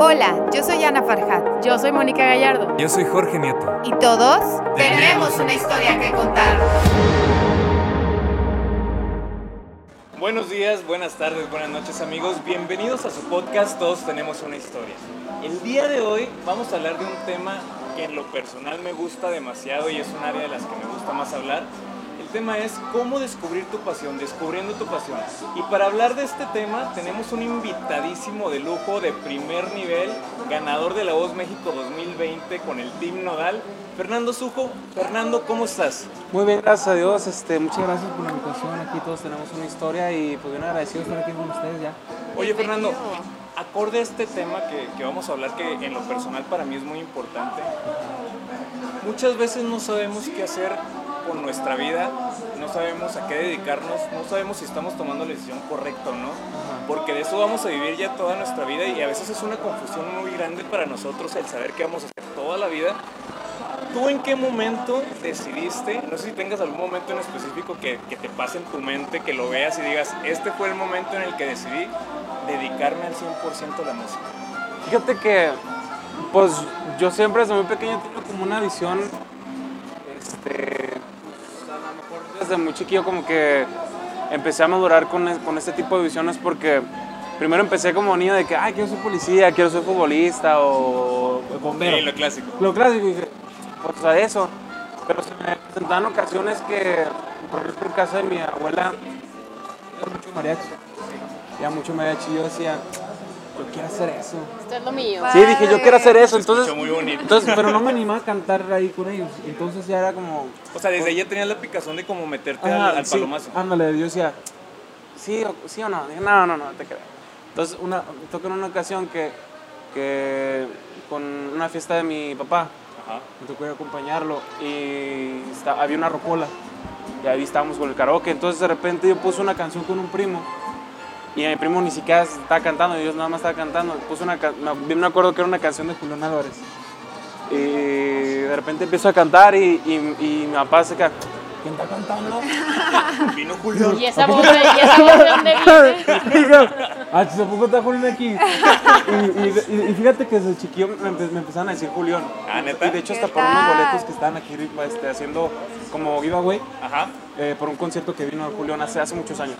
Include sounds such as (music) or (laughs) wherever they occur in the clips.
Hola, yo soy Ana Farhat. Yo soy Mónica Gallardo. Yo soy Jorge Nieto. Y todos tenemos una historia que contar. Buenos días, buenas tardes, buenas noches amigos. Bienvenidos a su podcast Todos tenemos una historia. El día de hoy vamos a hablar de un tema que en lo personal me gusta demasiado y es un área de las que me gusta más hablar. El tema es cómo descubrir tu pasión, descubriendo tu pasión. Y para hablar de este tema tenemos un invitadísimo de lujo de primer nivel, ganador de la Voz México 2020 con el Team Nodal, Fernando Sujo. Fernando, ¿cómo estás? Muy bien, gracias a Dios. Este, muchas gracias por la invitación. Aquí todos tenemos una historia y pues bien agradecidos estar aquí con ustedes ya. Oye, Fernando, acorde a este tema que, que vamos a hablar, que en lo personal para mí es muy importante, muchas veces no sabemos qué hacer con nuestra vida, no sabemos a qué dedicarnos, no sabemos si estamos tomando la decisión correcta o no, porque de eso vamos a vivir ya toda nuestra vida y a veces es una confusión muy grande para nosotros el saber qué vamos a hacer toda la vida. ¿Tú en qué momento decidiste, no sé si tengas algún momento en específico que, que te pase en tu mente, que lo veas y digas, este fue el momento en el que decidí dedicarme al 100% a la música? Fíjate que, pues yo siempre desde muy pequeño tengo como una visión, este, a lo mejor desde muy chiquillo como que empecé a madurar con, con este tipo de visiones porque primero empecé como niño de que, ay, quiero ser policía, quiero ser futbolista o bombero. Sí, lo clásico. Lo clásico, dije, pues a eso. Pero se me presentaban ocasiones que, por ejemplo, en casa de mi abuela, era mucho mariachi. Ya mucho mariachi. Yo decía, yo quiero hacer eso. Esto es lo mío. Sí, dije, yo quiero hacer eso. Se Entonces, muy bonito. entonces, pero no me animaba a cantar ahí con ellos. Entonces ya era como, O sea, desde ahí ya tenías la picazón de como meterte Ajá, al, al sí, palomazo. ándale, yo decía, ¿sí o, sí o no? Dije, no, no, no, te creo. Entonces, una, me tocó en una ocasión que, que con una fiesta de mi papá, Ajá. me tocó ir a acompañarlo y esta- había una rocola y ahí estábamos con el karaoke. Entonces, de repente yo puse una canción con un primo y mi primo ni siquiera estaba cantando, yo nada más estaba cantando. Puse una, me, me acuerdo que era una canción de Julián Álvarez. Y de repente empiezo a cantar y, y, y mi papá se queda, ¿quién está cantando? (laughs) Vino Julio. ¿Y esa voz de, y esa voz de dónde (laughs) viene? (laughs) Ah, ¿se poco está Julián aquí? Y, y- y- fíjate que desde chiquillo me, empe- me empezaron a decir Julián. Ah, ¿neta? Y de hecho hasta ¿Qué por unos boletos que estaban aquí este, haciendo como giveaway Ajá. eh, por un concierto que vino Julián hace, hace muchos años.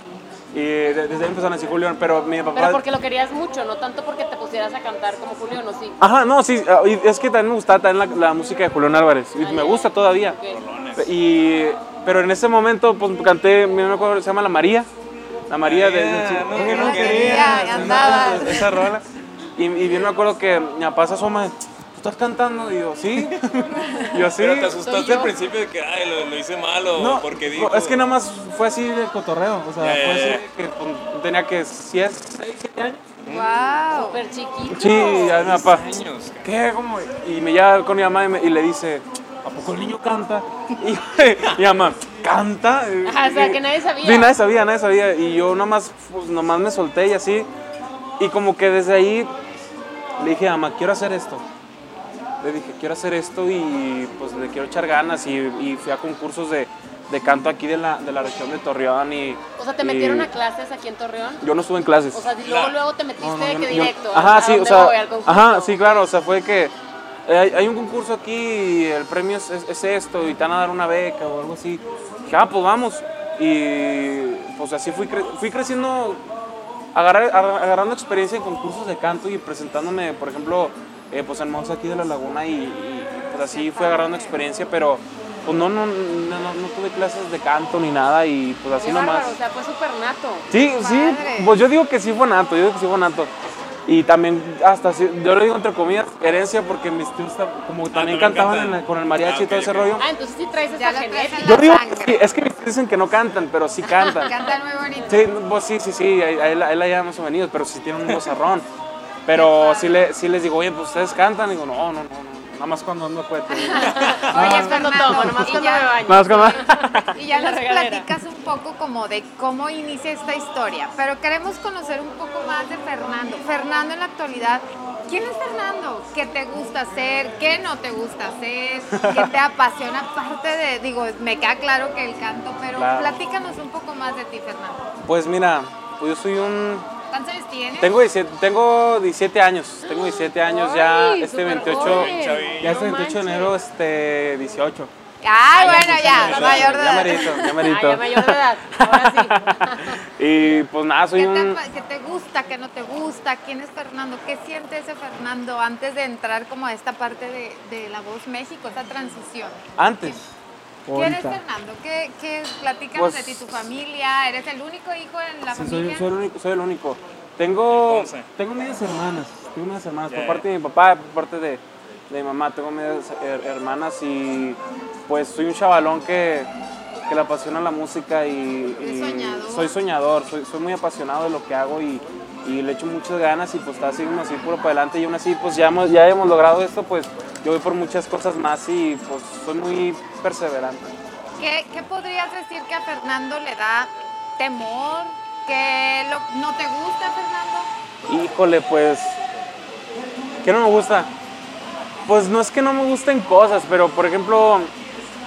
Y de- desde ahí empezaron a decir Julián, pero mi papá... Pero porque lo querías mucho, no tanto porque te pusieras a cantar como Julio, no sí. Ajá, no, sí, ah, es que también me gustaba también la, la música de Julián Álvarez. Y Ah, me gusta todavía. Ok. Y, pero en ese momento pues, canté, me acuerdo, se llama La María. La María de... María, sí, no no quería, andaba. no. esa rola. Y, y bien me acuerdo que mi papá se asoma, ¿tú estás cantando? Y yo, ¿sí? Yo, sí. Pero te asustaste al principio de que, ay, lo, lo hice mal o No, porque no, dijo. es que nada más fue así de cotorreo. O sea, fue así de que pues, tenía que 6, 7 años. Wow. Súper chiquito. Sí, ya mi papá. años. ¿Qué? ¿Cómo? Y me lleva con mi mamá y, me- y le dice, ¿a poco el niño canta? Y (laughs) mi mamá, ¿canta? Ajá, o sea, que nadie sabía. Sí, nadie sabía, nadie sabía. Y yo nomás, pues, nomás me solté y así. Y como que desde ahí le dije, mamá, quiero hacer esto. Le dije, quiero hacer esto y pues le quiero echar ganas. Y, y fui a concursos de, de canto aquí de la, de la región de Torreón. Y, O sea, te y metieron a clases aquí en Torreón. Yo no estuve en clases. O sea, y luego, luego te metiste No, no, de yo que no- yo- directo. Ajá, ¿a sí, o sea. voy? ¿Al concurso? Ajá, sí, claro, o sea, fue que eh, hay, hay un concurso aquí y el premio es, es- es esto y te van a dar una beca o algo así. Dije, ah, pues vamos. Y pues así fui, cre- fui creciendo, agarrar- agar- agarrando experiencia en concursos de canto y presentándome, por ejemplo, eh, pues en Monza aquí de la Laguna y, y, pues así fui agarrando experiencia, pero pues no, no, no, no, no tuve clases de canto ni nada y pues así Qué nomás. bárbaro, o sea, fue súper nato. Sí, sí, pues yo digo que sí fue nato, yo digo que sí fue nato. Y también, hasta, yo lo digo entre comillas, herencia, porque mis tíos como también también cantaban en la- con el mariachi Ah, y todo ese ok. rollo. Ah, entonces sí traes esa genética. Yo digo, sí, es que mis tíos dicen que no cantan, pero sí (laughs) cantan. Cantan muy bonito. Sí, pues sí, sí, sí, ahí, ahí, la- ahí la llevamos venidos, pero sí tienen un vozarrón. (laughs) Pero sí, le, sí les digo, oye, pues ustedes cantan. Y digo, no, no, no, no, nada más cuando ando cuete. (laughs) Oye, es cuando tomo, nomás y cuando ya- me baño. Nada más cuando... (laughs) Y ya nos platicas un poco como de cómo inicia esta historia, pero queremos conocer un poco más de Fernando. Fernando en la actualidad, ¿quién es Fernando? ¿Qué te gusta hacer? ¿Qué no te gusta hacer? ¿Qué te apasiona? Aparte de, digo, me queda claro que el canto, pero Claro. platícanos un poco más de ti, Fernando. Pues mira, pues yo soy un, ¿Cuántos años tienes? Tengo 17, tengo 17 años, tengo 17 años ya, este súper 28, joven. ya este No 28 de enero, este 18. Ay, bueno, ya, ya, mayor de Ya edad. ya Ah, merito. ya (laughs) mayor de edad, ahora sí. (laughs) Y pues nada, soy ¿Qué te, un... qué te gusta, qué no te gusta? ¿Quién es Fernando? ¿Qué siente ese Fernando antes de entrar como a esta parte de, de La Voz México, esta transición? Antes. ¿Quién es. Fernando? ¿Qué, qué Pues- de ti, tu familia? ¿Eres el único hijo en la Sí, soy, familia? soy el único. Soy el único. Tengo. Tengo medias hermanas. Tengo medias hermanas. Por parte de mi papá, por parte de, de mi mamá, tengo medias her- hermanas y pues soy un chavalón que, que le apasiona la música y, y soñador. soy soñador, soy, soy muy apasionado de lo que hago y, y le echo muchas ganas y pues está así así puro para adelante y aún así pues ya hemos, ya hemos logrado esto, pues yo voy por muchas cosas más y pues soy muy perseverante. ¿Qué, qué podrías decir que a Fernando le da temor? ¿Qué lo- no te gusta, Fernando? Híjole, pues. ¿Qué no me gusta? Pues no es que no me gusten cosas, pero por ejemplo,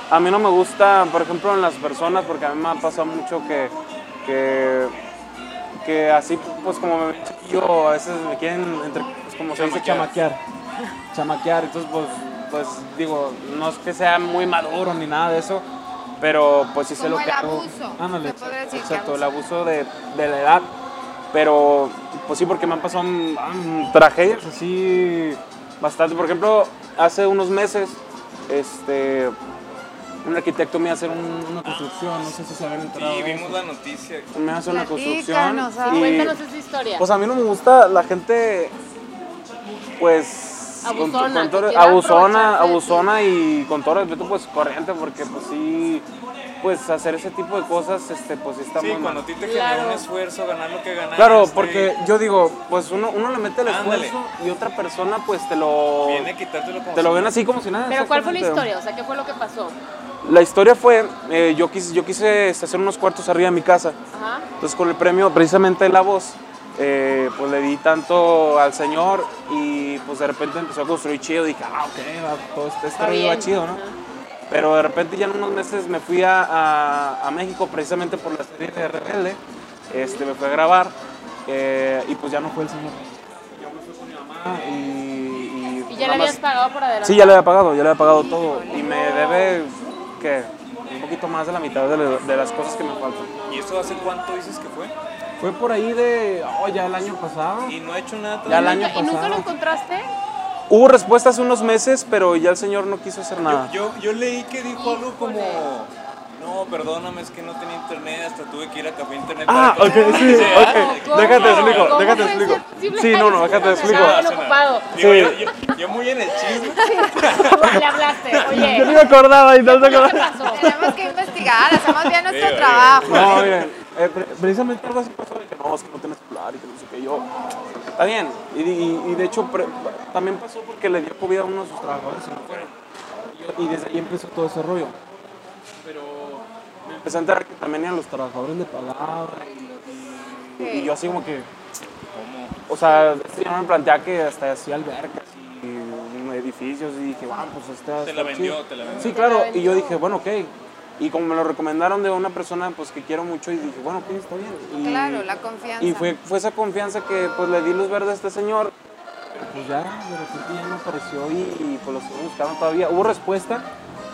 a mí no me gusta, por ejemplo, en las personas, porque a mí me ha pasado mucho que. que que así, pues como me ven chiquillo, a veces me quieren, entre, pues, como se dice, chamaquear. Chamaquear, entonces, pues, pues digo, no es que sea muy maduro ni nada de eso, pero pues sí sé Como lo el que hago. abuso. Decir Exacto, el abuso. de, de la edad. Pero, pues sí, porque me han pasado mm, tragedias así bastante. Por ejemplo, hace unos meses, este, un arquitecto me iba a hacer un- una construcción, no sé si se habían enterado. Sí, de vimos eso. la noticia. Me iba a hacer una construcción. Platícanos, ah. y, Cuéntanos esa historia. pues a mí no me gusta la gente, pues... con- Abusona, con que todo- quiera abusona, aprovecharse de ti. abusona y con todo respeto, pues corriente, porque pues sí, pues hacer ese tipo de cosas, este, pues sí está Sí, muy mal. cuando a ti te genera Claro. un esfuerzo ganar lo que ganaste. Claro, porque yo digo, pues uno, uno le mete el Ándale. esfuerzo y otra persona pues te lo, Viene a quitártelo como te lo si- ven así como si nada. Pero ¿cuál fue la exactamente. historia? O sea, ¿qué fue lo que pasó? La historia fue, eh, yo quise, yo quise hacer unos cuartos arriba de mi casa. Ajá. Entonces con el premio precisamente de La Voz, eh, pues le di tanto al señor y pues de repente empezó a construir chido. Dije, ah, ok, va, todo este, este rollo va chido, ¿no? Ajá. Pero de repente ya en unos meses me fui a, a- a México precisamente por la serie de Rebelde. Este, me fui a grabar eh, y pues ya no fue el señor. Yo me fui con mi mamá y... y, ¿Y ya le habías pagado por adelante? Sí, ya le había pagado, ya le había pagado todo. Y me debe, ¿qué? Un poquito más de la mitad de, la- de las cosas que me faltan. ¿Y eso hace cuánto dices que fue? Fue por ahí de. Oh, ya el año pasado. Y no ha hecho nada Ya el todavía. año ¿Y nunca lo encontraste? Hubo respuesta hace unos meses, pero ya el señor no quiso hacer nada. Yo, yo leí que dijo algo como. No, perdóname, es que no tenía internet, hasta tuve que ir a café internet. Ah, para ok, que- sí, Sí, ok. ¿Cómo? Déjate explico, ¿Cómo déjate explico. Sí, no, no, déjate explico. Estaba bien ocupado. Digo, Sí. yo, yo- yo muy en el chisme. (laughs) Le hablaste, oye. Yo ni me acordaba y no se ¿Qué acordaba. pasó? Tenemos que investigar, hacemos bien nuestro trabajo. No, miren, eh, pre- precisamente algo así pasó de que no, es que no tienes celular y que no sé qué. Yo, está bien. Y, y- y de hecho, pre- también pasó porque le dio COVID a uno de sus trabajadores no fueron. Y desde ahí empezó todo ese rollo. Me empecé a enterar que también eran los trabajadores le pagaban. Y, y yo así como que. O sea, este yo me planteaba que hasta hacía albercas y edificios y dije, wow, pues este Te la vendió, te la vendió. Sí, claro, y yo dije, bueno, ok. Y como me lo recomendaron de una persona pues que quiero mucho y dije, bueno, ok, está bien. Y, Claro, la confianza. Y fue, fue esa confianza que pues le di luz verde a este señor. Pero, Pues ya, de repente ya no apareció y, y, pues lo seguimos buscando todavía. Hubo respuesta,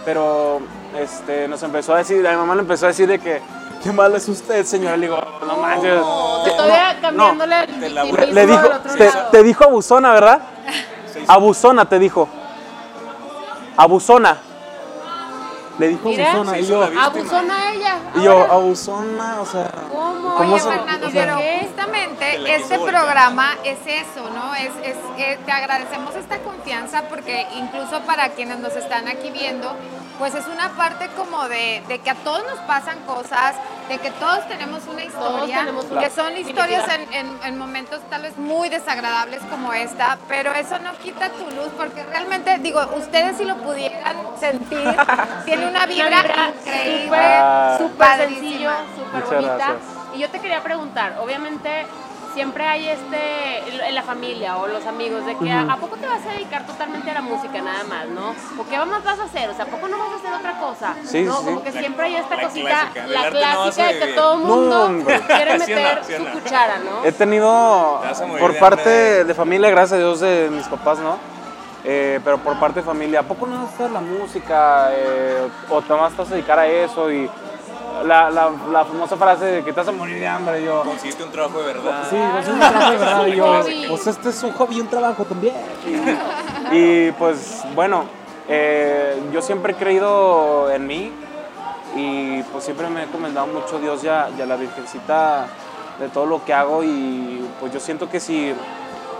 pero este, nos empezó a decir, a mi mamá le empezó a decir de que, qué mal es usted, señor. Le digo, no manches. O sea, todavía cambiándole el te la- Le dijo, te, dijo abusona, ¿verdad? Abusona te dijo. Abusona. Le dijo Mira, abusona. Y yo. Abusona ella. y yo, ahora. abusona, o sea. ¿Cómo? ¿Cómo Oye, Fernando, o sea, pero ¿qué? justamente este programa es eso, ¿no? Es, es, eh, te agradecemos esta confianza porque incluso para quienes nos están aquí viendo, pues es una parte como de, de que a todos nos pasan cosas, de que todos tenemos una historia, tenemos una que son historias en, en- en momentos tal vez muy desagradables como esta, pero eso no quita tu luz porque realmente, digo, ustedes si lo pudieran sentir, (laughs) tiene una vibra Una vibra increíble. Súper sencillo, súper bonita. gracias. Y yo te quería preguntar, obviamente siempre hay este, en la familia o los amigos, de que ¿a- ¿a poco te vas a dedicar totalmente a la música nada más, no? ¿O qué más vas a hacer? O sea, ¿a poco no vas a hacer otra cosa? Sí, ¿No? sí, Como que La- siempre hay esta la cosita, clásica, la no clásica de que todo el mundo No, quiere (laughs) meter sí su cuchara, ¿no? He tenido, por parte de familia, gracias a Dios, de mis papás, ¿no? Eh, pero por parte de familia, ¿a poco no vas a hacer la música? Eh, ¿O te vas a dedicar a eso? Y la, la, la famosa frase de que te vas a morir de hambre, yo... Conseguiste un trabajo de verdad. Sí, pues es un trabajo de verdad. Y (laughs) yo, Hobby. pues este es un hobby y un trabajo también. Y pues bueno, eh, yo siempre he creído en mí y pues siempre me he encomendado mucho a Dios y a, y a la Virgencita de todo lo que hago y pues yo siento que si,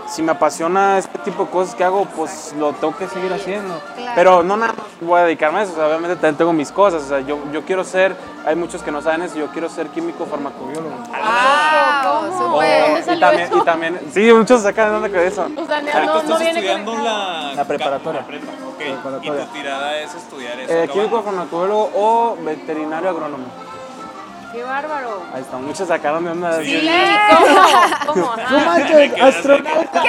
si me apasiona este tipo de cosas que hago, pues lo tengo que seguir haciendo. Claro. Pero no nada más voy a dedicarme a eso, o sea, obviamente también tengo mis cosas, o sea, yo, yo quiero ser, hay muchos que no saben eso, yo quiero ser químico farmacobiólogo. ¡Wow! ¿Cómo? súper. ¿Dónde y también, eso? y también, sí, muchos sacan de onda con eso. O sea, no, no, estás viene estudiando la... La preparatoria. La prepa. Preparatoria. Y tu tirada es estudiar eso. Eh, químico farmacobiólogo o veterinario agrónomo. ¡Qué bárbaro! Ahí está, muchos sacaron de onda. Sí, Sí. ¿Cómo? (laughs) ¿Cómo? No Ah, manches, astronauta.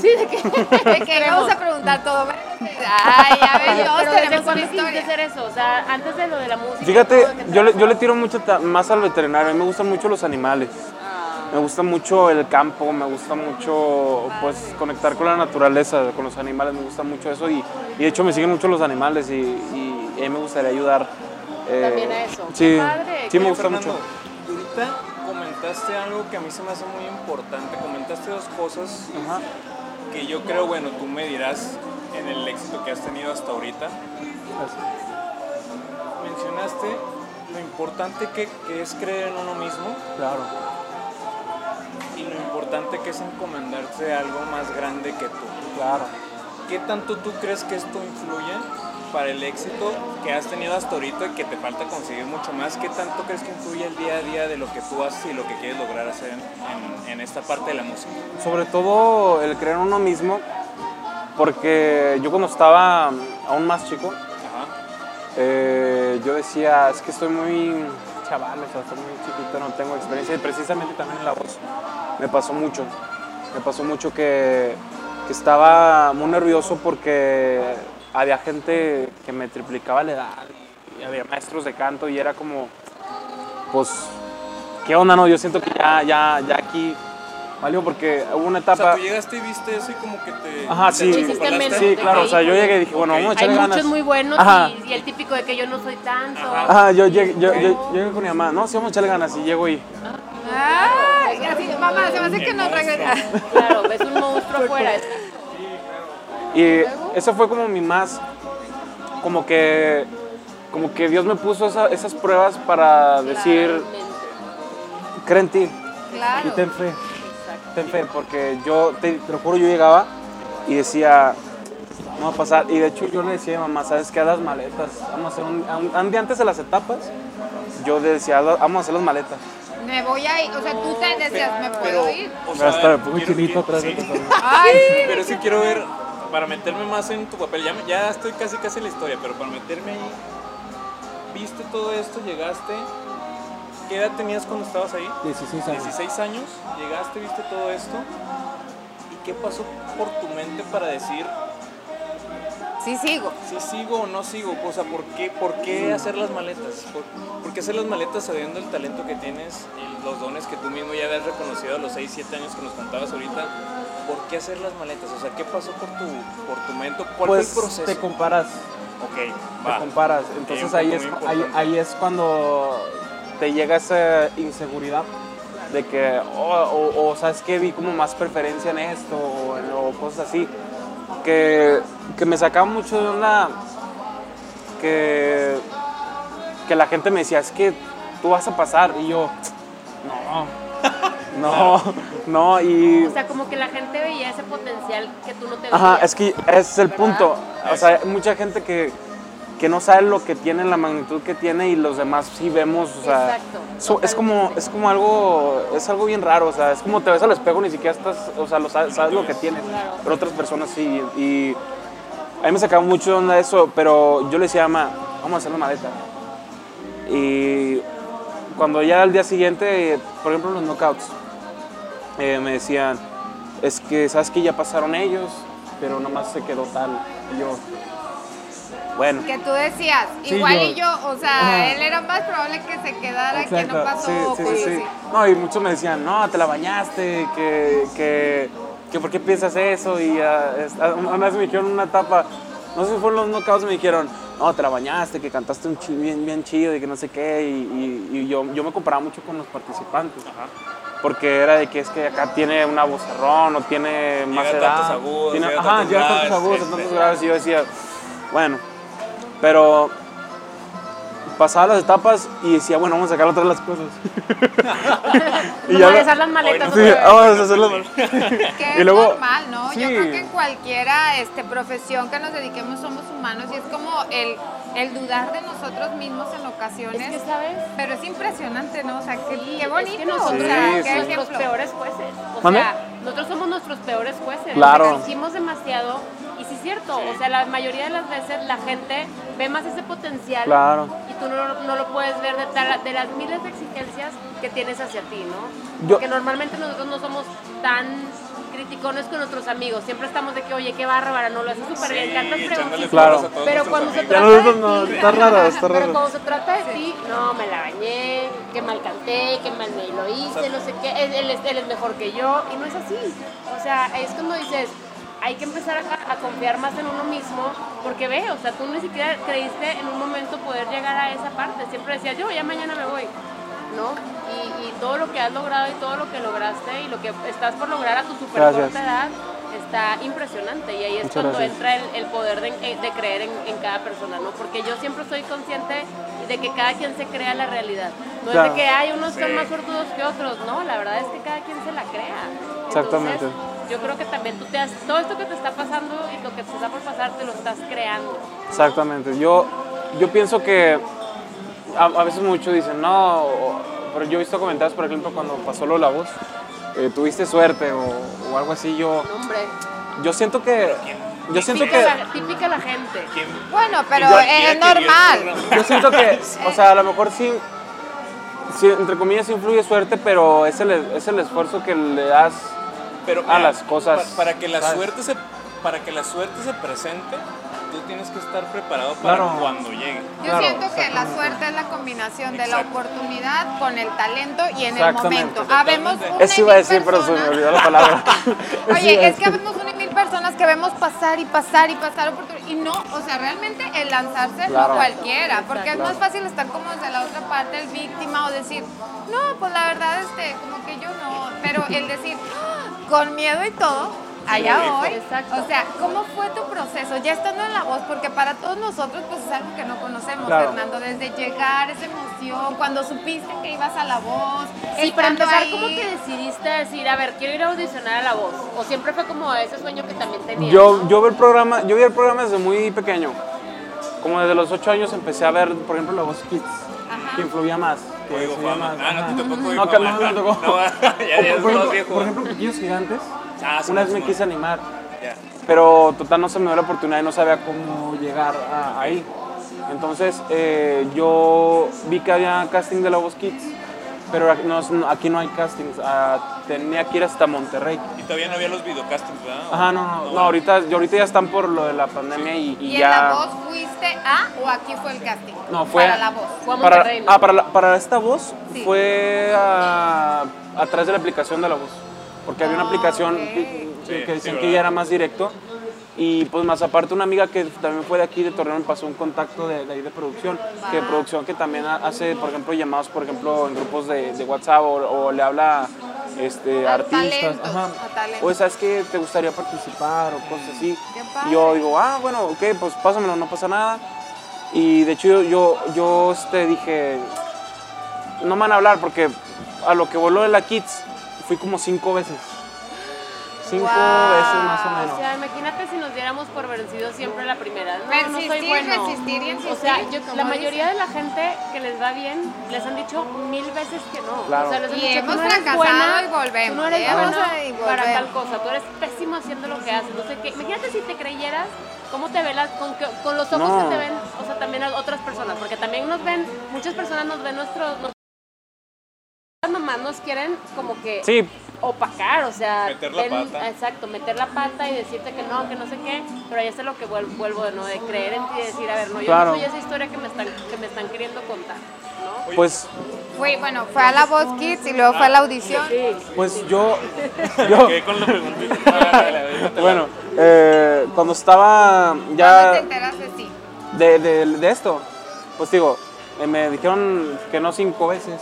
sí, ¿de qué? (laughs) De que vamos a preguntar todo. Ay, ya ven, todos Pero ¿desde tenemos una historia. hacer eso? O sea, antes de lo de la música. Fíjate, ¿qué yo le, yo le tiro mucho más al veterinario. A mí me gustan mucho los animales. Ah. Me gusta mucho el campo, me gusta mucho pues conectar con la naturaleza, con los animales, me gusta mucho eso y, y de hecho me siguen mucho los animales y, y, a mí me gustaría ayudar. También a eso. Sí, Qué padre, sí me gusta Fernando, mucho. ahorita comentaste algo que a mí se me hace muy importante. Comentaste dos cosas Ajá. que yo creo, bueno, tú me dirás en el éxito que has tenido hasta ahorita. Mencionaste lo importante que, que es creer en uno mismo Claro. y lo importante que es encomendarse a algo más grande que tú. Claro. ¿Qué tanto tú crees que esto influye para el éxito que has tenido hasta ahorita y que te falta conseguir mucho más? ¿Qué tanto crees que influye el día a día de lo que tú haces y lo que quieres lograr hacer en, en- en esta parte de la música? Sobre todo el creer en uno mismo, porque yo cuando estaba aún más chico. Eh, yo decía, es que estoy muy chaval, o sea, estoy muy chiquito, no tengo experiencia y precisamente también en la voz me pasó mucho. Me pasó mucho que, que estaba muy nervioso porque había gente que me triplicaba la edad y había maestros de canto y era como, pues, ¿qué onda? No, yo siento que ya, ya, ya aquí valió porque hubo una O sea, etapa... tú llegaste y viste eso y como que te... Ajá, te sí, menos. sí, claro, o sea, yo llegué y dije, bueno, Ok. vamos a Hay echarle muchos ganas. muy buenos Ajá. y, y el típico de que yo no soy tanto. Ajá, yo llegué, yo, yo- llegué con mi mamá, no, sí, vamos a echarle ganas y llego y... Ay, así, mamá, se me hace que no regresa. Claro, ves un monstruo afuera. Y eso fue como mi más, como que, como que Dios me puso esa- esas pruebas para decir, cree en ti y Claro. ten fe, ten fe, porque yo, te, te lo juro, yo llegaba y decía, no va a pasar, y de hecho yo le decía a mi mamá, ¿sabes qué? Haz las maletas, vamos a hacer un, un- un día antes de las etapas, yo le decía, "Haz- vamos a hacer las maletas. Me voy a ir. O sea, tú te decías, me Pero, puedo ir. o Hasta sea, me pongo atrás de sí. tu Ay, sí. Pero sí quiero ver, para meterme más en tu papel, ya, ya estoy casi casi en la historia, pero para meterme ahí, viste todo esto, llegaste, ¿qué edad tenías cuando estabas ahí? 16 años. 16 años, llegaste, viste todo esto, ¿y qué pasó por tu mente para decir, Sí, sigo. si sigo o no sigo? O sea, ¿por qué, por qué hacer las maletas? ¿Por, por qué hacer las maletas sabiendo el talento que tienes y los dones que tú mismo ya habías reconocido a los 6, 7 años que nos contabas ahorita? ¿Por qué hacer las maletas? O sea, ¿qué pasó por tu, por tu mente? ¿Cuál Pues fue el proceso? te comparas, ok, te va. comparas. Entonces ahí es, ahí, es cuando te llega esa inseguridad de que, oh, o, o, sabes que vi como más preferencia en esto o, en- o cosas así, que, que me sacaba mucho de onda que, que la gente me decía, es que tú vas a pasar y yo, no, (laughs) no, no, y... O sea, como que la gente veía ese potencial que tú no te Ajá, veías. es que es el punto. O sea, hay mucha gente que, que no sabe lo que tiene, la magnitud que tiene y los demás sí vemos, o sea, Exacto, so- es como es como algo es algo bien raro, o sea, es como te ves al espejo ni siquiera estás, o sea, lo sabes, sabes lo que tienes, Claro. pero otras personas sí y a mí me sacaba mucho de onda eso, pero yo le decía a mamá, vamos a hacer la maleta. Y cuando ya al día siguiente, por ejemplo, los knockouts, eh, me decían, es que, ¿sabes que Ya pasaron ellos, pero nomás se quedó tal. Y yo, bueno. Que tú decías, Sí, igual yo- y yo, o sea, Ajá. él era más probable que se quedara que no Exacto. pasó. Sí, sí, sí, sí. No, y muchos me decían, no, te la bañaste, que, que, que ¿por qué piensas eso? Y ah, es- ah, una vez me dijeron una etapa, no sé si fueron los knockouts, me dijeron, no, te la bañaste, que cantaste un bien, bien chido y que no sé qué. Y, y- y yo, yo me comparaba mucho con los participantes. Porque era de que es que acá tiene una vocerrón o tiene más Llega edad. tantos agudos, tiene, llega a ajá, tantos agudos, este. tantos graves. Y yo decía, bueno, pero pasaba las etapas y decía, bueno, vamos a sacar otras las cosas. (laughs) Normalizar las maletas Sí, otra vez. vamos a hacerlo. (laughs) Que (laughs) Y es luego- normal, ¿no? sí. Yo creo que en cualquiera este, profesión que nos dediquemos somos humanos y es como el, el dudar de nosotros mismos en ocasiones. Es que, ¿sabes? Pero es impresionante, ¿no? O sea, qué, Sí, qué bonito. Es que nosotros o sea, somos Sí, qué sí. nuestros peores jueces. O sea, nosotros somos nuestros peores jueces. Claro. Exigimos demasiado. Sí es cierto, o sea, la mayoría de las veces la gente ve más ese potencial Claro. y tú no, no lo puedes ver de, tal- de las miles de exigencias que tienes hacia ti, ¿no? Yo- Porque normalmente nosotros no somos tan criticones con nuestros amigos. Siempre estamos de que, oye, qué bárbara, no lo haces súper bien, cantas preguntas. Claro. Pero cuando se trata no, de no, ti, está raro, está pero raro. cuando se trata de ti, no, me la bañé, que mal canté, que mal me lo hice, no sé qué, él, él es, él es mejor que yo, y no es así. O sea, es cuando dices, hay que empezar a, a confiar más en uno mismo, porque ve, o sea, tú ni siquiera creíste en un momento poder llegar a esa parte, siempre decías, yo ya mañana me voy, ¿no? Y, y todo lo que has logrado y todo lo que lograste y lo que estás por lograr a tu super corta edad está impresionante y ahí es Muchas cuando gracias. entra el, el poder de, eh, de creer en, en cada persona, ¿no? Porque yo siempre soy consciente de que cada quien se crea la realidad. No Claro. es de que hay unos son Sí. más sortudos que otros, no, la verdad es que cada quien se la crea. Exactamente. Entonces, yo creo que también tú te has, todo esto que te está pasando y lo que te está por pasar, te lo estás creando. Exactamente. Yo, yo pienso que a, a veces muchos dicen, no, pero yo he visto comentarios, por ejemplo, cuando pasó lo de la voz, eh, tuviste suerte o, o algo así. Yo, hombre, yo siento que, yo siento que, la, típica la gente. ¿Quién- Bueno, pero es normal. yo siento que, (laughs) o sea, a lo mejor sí, sí, entre comillas sí influye suerte, pero es el, es el esfuerzo que le das. Pero a mira, las cosas, pa- Para, que la ¿sabes? suerte se, para que la suerte se presente, tú tienes que estar preparado para Claro. cuando llegue. Yo Claro, siento que la suerte es la combinación de la oportunidad con el talento y en el momento. Habemos una Eso iba a mil decir, pero se me personas- olvidó la palabra. (laughs) (laughs) Oye, es que habemos una y mil personas que vemos pasar y pasar y pasar oportunidades. Y no, o sea, realmente el lanzarse Claro. no cualquiera, porque es más fácil estar como desde la otra parte, el víctima, o decir, no, pues la verdad, este, como que yo no. Pero el decir, "Ah", con miedo y todo, allá exacto. O sea, ¿cómo fue tu proceso? Ya estando en la voz, porque para todos nosotros, pues es algo que no conocemos, Claro. Fernando, desde llegar, esa emoción, cuando supiste que ibas a la voz. Sí, para empezar, ahí. ¿cómo te decidiste a decir, a ver, quiero ir a audicionar a la voz? ¿O siempre fue como ese sueño que también tenías? Yo, yo vi el programa, yo vi el programa desde muy pequeño. Como desde los 8 años empecé a ver, por ejemplo, la voz Kids, Ajá. que influía más. que influía más, Ah, no te tocó No, (laughs) Ah, sí, una vez me quise animar, Ya. pero total no se me dio la oportunidad y no sabía cómo llegar a- ahí. Entonces eh, yo vi que había casting de la voz Kids, pero aquí no, aquí no hay castings, ah, tenía que ir hasta Monterrey. Y todavía no había los videocastings, ¿verdad? Ajá, no, no, no, ahorita, yo ahorita ya están por lo de la pandemia y, y ¿Y en ya... la voz fuiste a o aquí fue el casting? No, fue- Para la voz. Fue a Para, Monterrey, ¿no? ah, para, la- para esta voz Sí. fue a, a través de la aplicación de la voz. Porque había una Ah, aplicación ok. que, Sí, que sí, decían que ya era más directo. Y pues más aparte una amiga que también fue de aquí de Torreón me pasó un contacto de, de ahí de producción, que de producción que también ha- hace, por ejemplo, llamados, por ejemplo, en grupos de, de WhatsApp o, o le habla este, A artistas. talentos, Ajá. a talentos. O sabes que te gustaría participar o cosas así. Y yo digo, ah, bueno, ok, pues pásamelo, no pasa nada. Y de hecho yo, yo, yo este, dije, no me van a hablar porque a lo que voló de la Kids fui como cinco veces. Cinco Wow. veces más o O menos. sea, imagínate si nos diéramos por vencidos siempre la primera. No, no soy bueno. resistir y insistir, O sea, yo- la mayoría dicen. de la gente que les va bien, les han dicho mil veces que no. Claro. O sea, les han Y dicho, hemos no eres fracasado buena, y volvemos, no eres hemos buena y para tal cosa. Tú eres pésimo haciendo lo que haces. No sé qué. Imagínate si te creyeras cómo te ven las, con, con los ojos No. que te ven, o sea, también a otras personas. Porque también nos ven, muchas personas nos ven nuestros... mamando demás nos quieren como que Sí, opacar, o sea, Meter la pata. exacto, meter la pata y decirte que no, que no sé qué, pero ahí es lo que vuel- vuelvo de no de creer en ti y decir, a ver, no, yo Claro. no soy esa historia que me están que me están queriendo contar, ¿no? pues, bueno, fue a la Voz Kids y luego fue a la audición. Sí. pues yo, yo, Quedé con la preguntita. (laughs) Bueno, eh, cuando estaba ¿Cuándo te ya enteraste sí? de, de, de esto, pues digo, eh, me dijeron que no cinco veces.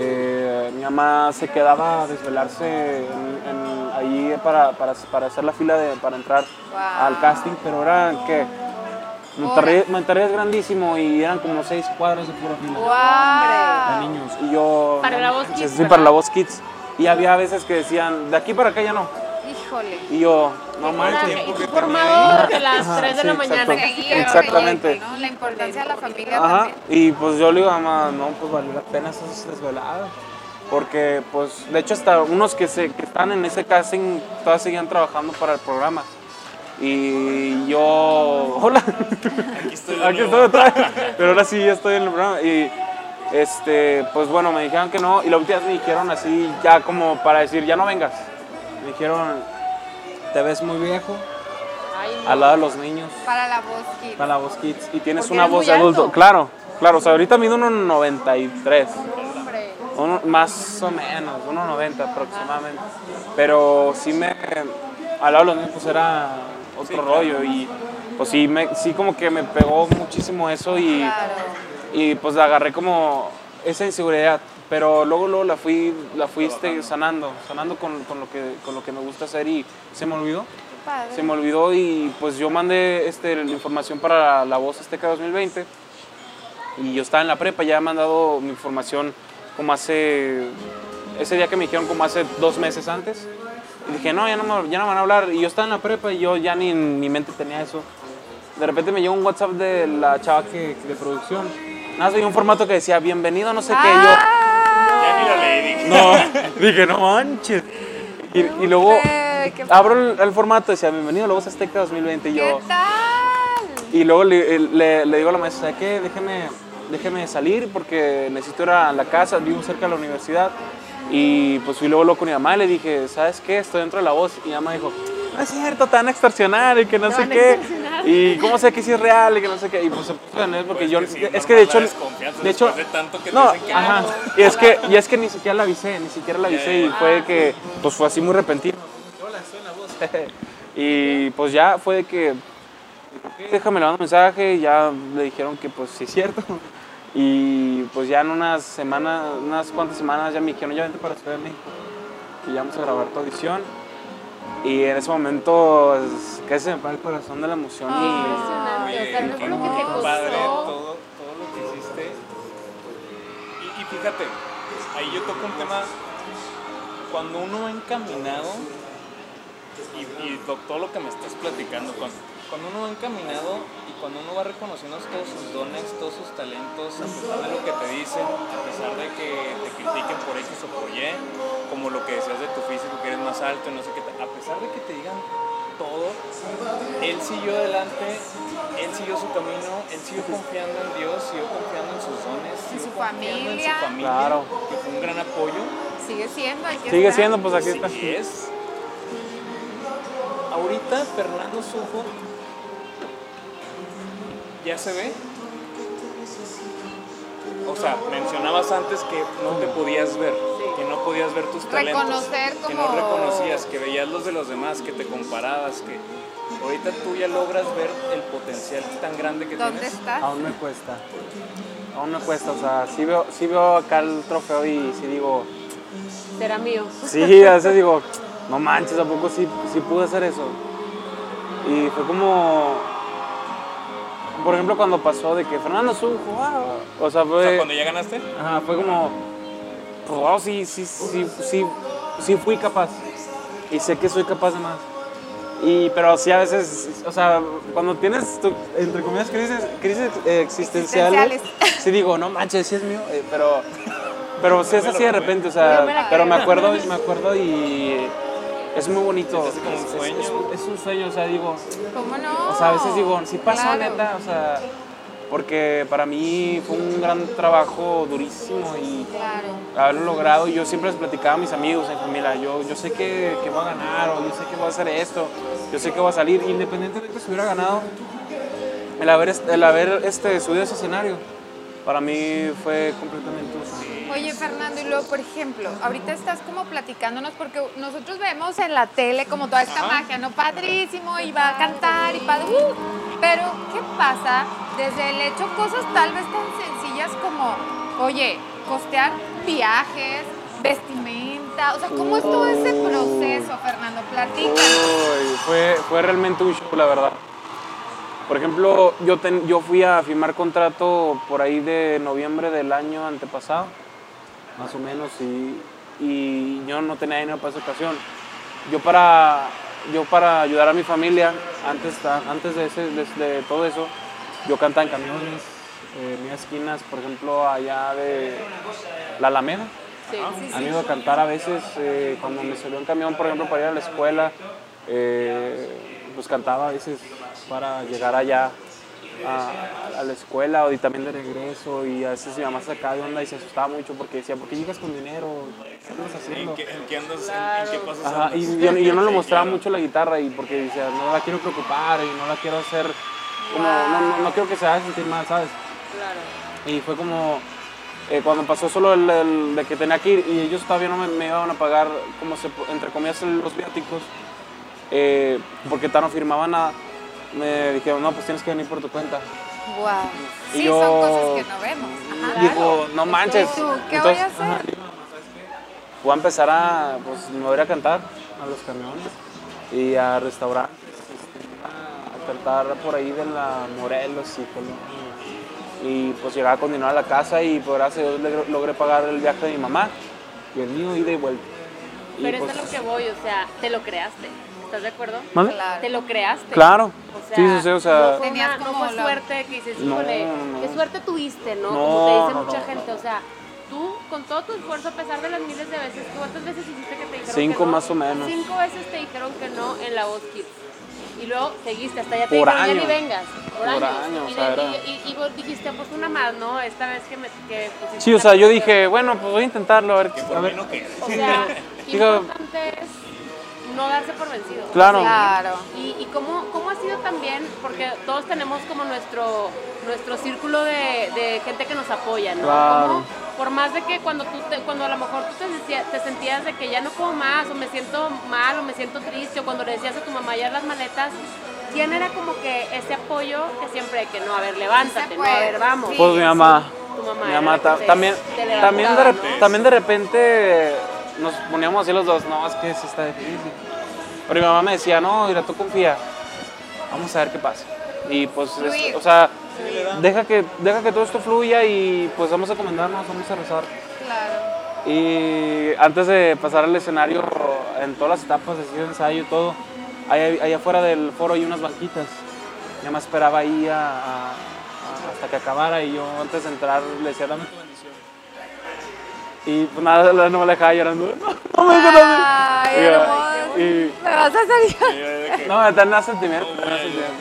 Eh, mi mamá se quedaba a desvelarse en- en- ahí para, para, para hacer la fila de, para entrar Wow. al casting, pero era que Monterrey, Monterrey es grandísimo y eran como seis cuadras de pura fila de ¡Wow! niños. Y yo. Para la Voz Kids, Sí, para la voz kids. Y había veces que decían, de aquí para acá ya no. Híjole. Y yo, no manches. (laughs) de las Ajá, 3 de sí, la mañana. Exactamente. La importancia de la familia Ajá. también. Y pues yo le digo a mamá, no, pues valió la pena esas desveladas. Porque, pues, de hecho, hasta unos que, se, que están en ese casting todavía seguían trabajando para el programa. Y yo, (laughs) hola, Aquí estoy de aquí estoy otra vez. Pero ahora sí ya estoy en el programa. Y, este, pues bueno, me dijeron que no. Y la última vez me dijeron así, ya como para decir, ya no vengas. Me dijeron, te ves muy viejo Ay, no. al lado de los niños. Para la Voz Kids. Para la voz kids. Y tienes Porque una voz de adulto. Claro, claro. O sea, ahorita mido 1,93. Hombre. Uno, más o menos, 1,90 aproximadamente. Pero sí me. Al lado de los niños, pues era otro rollo. Y pues sí, me, sí, como que me pegó muchísimo eso. Y, Claro. y pues agarré como esa inseguridad. Pero luego, luego la fui, la fui este, sanando, sanando con, con lo que, con lo que me gusta hacer y se me olvidó. Padre. Se me olvidó y pues yo mandé este, la información para la Voz Azteca 2020 y yo estaba en la prepa, ya he mandado mi información como hace, ese día que me dijeron como hace dos meses antes. Y dije, no, ya no, me, ya no van a hablar. Y yo estaba en la prepa y yo ya ni en mi mente tenía eso. De repente me llegó un WhatsApp de la chava que, de producción. Nada, vi un formato que decía, bienvenido, no sé qué. Yo, Dije. no, dije, no manches. Y, y luego Eh, ¿qué, abro el, el formato, decía, bienvenido a la Voz Azteca 2020. Y ¿Qué yo, tal? y luego le, le- le digo a la maestra, ¿sabe qué? Déjeme, déjeme salir porque necesito ir a la casa, vivo cerca de la universidad. Y pues fui luego loco con mi mamá y le dije, ¿sabes qué? Estoy dentro de la voz. Y mi mamá dijo, no es cierto, te van a extorsionar y que no Te sé qué. Y cómo sé que sí es real y que no sé qué. Y pues se puso en él porque Pues yo, que sí, es que de hecho, de hecho, después de tanto que te no, ajá. Y es que, y es que ni siquiera la avisé, ni siquiera la avisé y fue que, pues fue así muy repentino. Hola, estoy en la voz. y pues ya fue de que déjame le mando un mensaje y ya le dijeron que pues sí es cierto. (laughs) Y pues ya en unas semanas, unas cuantas semanas ya me dijeron, ya vente para Ciudad de México, que ya vamos a grabar tu audición. Y en ese momento es- casi se me para el corazón de la emoción y Impresionante. O sea, no Qué es lo que te padre todo, todo lo que hiciste. Y, y fíjate, ahí yo toco un tema. Cuando uno va encaminado, y, y lo- todo lo que me estás platicando, cuando, cuando uno va encaminado y cuando uno va reconociendo todos sus dones, todos sus talentos, a pesar de lo que te dicen, a pesar de que te critiquen por X o por Y, como lo que decías de tu físico, que eres más alto y no sé qué, a pesar de que te digan todo, él siguió adelante, él siguió su camino, él siguió confiando en Dios, siguió confiando en sus dones, siguió su confiando en su familia, Claro. que fue un gran apoyo. Sigue siendo, hay que sigue estar. siendo, pues aquí está. Sí es. Ahorita Fernando Sujo ya se ve. O sea, mencionabas antes que no te podías ver, que no podías ver tus talentos, Reconocer que no reconocías, que veías los de los demás, que te comparabas, que ahorita tú ya logras ver el potencial tan grande que ¿Dónde tienes. estás? Aún me cuesta. Aún me cuesta, o sea, sí veo, sí veo acá el trofeo y sí digo, Será mío. Sí, a veces digo, no manches, ¿a poco sí, sí pude hacer eso? Y fue como, por ejemplo, cuando pasó de que Fernando Sujo, wow, o sea, O fue, sea, cuando ya ganaste, ajá, fue como, pues wow, sí, sí, sí, sí, sí fui capaz. Y sé que soy capaz de más. Y, pero sí a veces, o sea, cuando tienes, tu, entre comillas, crisis, crisis eh, existenciales, Existenciales. sí digo, no manches, sí es mío, eh, pero, pero sí es así de repente, o sea, pero me acuerdo, me acuerdo y es muy bonito. Como un Es- es- sueño. Es, es un sueño, o sea, digo, ¿Cómo no? o sea, a veces digo, sí pasó Claro. neta, o sea, porque para mí fue un gran trabajo durísimo y Claro. haberlo logrado. Yo siempre les platicaba a mis amigos, mi familia, yo, yo sé que, que voy a ganar, o yo sé que voy a hacer esto, yo sé que voy a salir, independientemente si hubiera ganado, el haber, el haber este, subido ese escenario, para mí fue completamente un sueño. Oye, Fernando, y luego, por ejemplo, ahorita estás como platicándonos porque nosotros vemos en la tele como toda esta magia, ¿no? Padrísimo, y va a cantar y padre. ¡uh! Pero, ¿qué pasa desde el hecho cosas tal vez tan sencillas como, oye, costear viajes, vestimenta? O sea, ¿cómo es todo ese proceso, Fernando? Platícanos. Uy, fue, fue realmente un show, la verdad. Por ejemplo, yo, ten- yo fui a firmar contrato por ahí de noviembre del año antepasado, más o menos, y, y yo no tenía dinero para esa ocasión. Yo para, yo para ayudar a mi familia, antes, antes de, ese- de- de todo eso, yo cantaba en camiones, eh, en esquinas, por ejemplo, allá de la Alameda. Sí. Han ido a cantar a veces, eh, cuando me salió un camión, por ejemplo, para ir a la escuela, eh, pues cantaba a veces para llegar allá a, a la escuela y también de regreso y a veces mi mamá se sacaba de onda y se asustaba mucho porque decía, ¿por qué llegas con dinero? ¿Qué andas haciendo? ¿En qué, en qué andas? en- ¿En, qué pasas? Ajá, andas? y yo, y yo no le Sí, mostraba claro. mucho la guitarra y porque decía, no la quiero preocupar y no la quiero hacer, como, no, no, no quiero que se haga sentir mal, ¿sabes? Claro. Y fue como eh, cuando pasó solo el, el de que tenía que ir y ellos todavía no me, me iban a pagar, como se, entre comillas, los viáticos, eh, porque no firmaba nada, me dijeron, no, pues tienes que venir por tu cuenta. Wow. Y Sí, yo- son cosas que no vemos. Ajá. Digo, no manches. ¿Y tú qué voy a hacer? Voy a empezar a, pues me voy a ir a cantar a los camiones y a restaurantes, este, a cantar por ahí de la Morelos y. Y pues llegaba con dinero a la casa y por gracias a Dios logré pagar el viaje de mi mamá y el mío ida y vuelta. Y, Pero pues, eso es lo que voy, o sea, te lo creaste. ¿Estás de acuerdo? Claro. Te lo creaste. Claro. O sea, sí, sí, sí, o sea, no fue, Tenías una- no como fue la- suerte que dices, No, híjole, no. qué suerte tuviste, ¿no? No, Como te dice no, mucha no, gente, no. o sea, tú con todo tu esfuerzo, a pesar de las miles de veces, ¿cuántas veces hiciste que te dijeron Cinco que no? más o menos. Cinco veces te dijeron que no en la voz Kids. Y luego seguiste, hasta ya te Por dijeron, ya año. ni vengas. Por, Por años. o y, sea, de- era- y- y- y vos dijiste, pues una más, ¿no? Esta vez que me... Que sí, o sea, yo dije, bueno, pues voy a intentarlo, a ver, Que a por mí ver. no quede. O sea, (laughs) importante es no darse por vencido. Claro. Claro. Y, y cómo, cómo ha sido también, porque todos tenemos como nuestro, nuestro círculo de, de gente que nos apoya, ¿no? Claro. Por más de que cuando, tú te- cuando a lo mejor tú te, decía- te sentías de que ya no puedo más, o me siento mal, o me siento triste, o cuando le decías a tu mamá ya las maletas, ¿quién era como que ese apoyo que siempre, que no, a ver, levántate, no, a ver, vamos? Sí. Pues mi mamá. Tu mamá Mi mamá ta- también, también, de ¿no? también de repente nos poníamos así los dos, no, es que sí está difícil. Pero mi mamá me decía, no, mira, tú confía, vamos a ver qué pasa. Y pues, es- o sea, deja que, deja que todo esto fluya y pues vamos a comendarnos, vamos a rezar. Claro. Y antes de pasar al escenario, en todas las etapas, de ensayo y todo, ahí, ahí afuera del foro hay unas banquitas. Ya me esperaba ahí a- a- a- hasta que acabara y yo antes de entrar le decía, dame tu. Y pues nada, la- no me la dejaba llorando. (laughs) No, no me nada. Ay, Y, hermoso. y- Me vas a que- no, me da más sentimiento.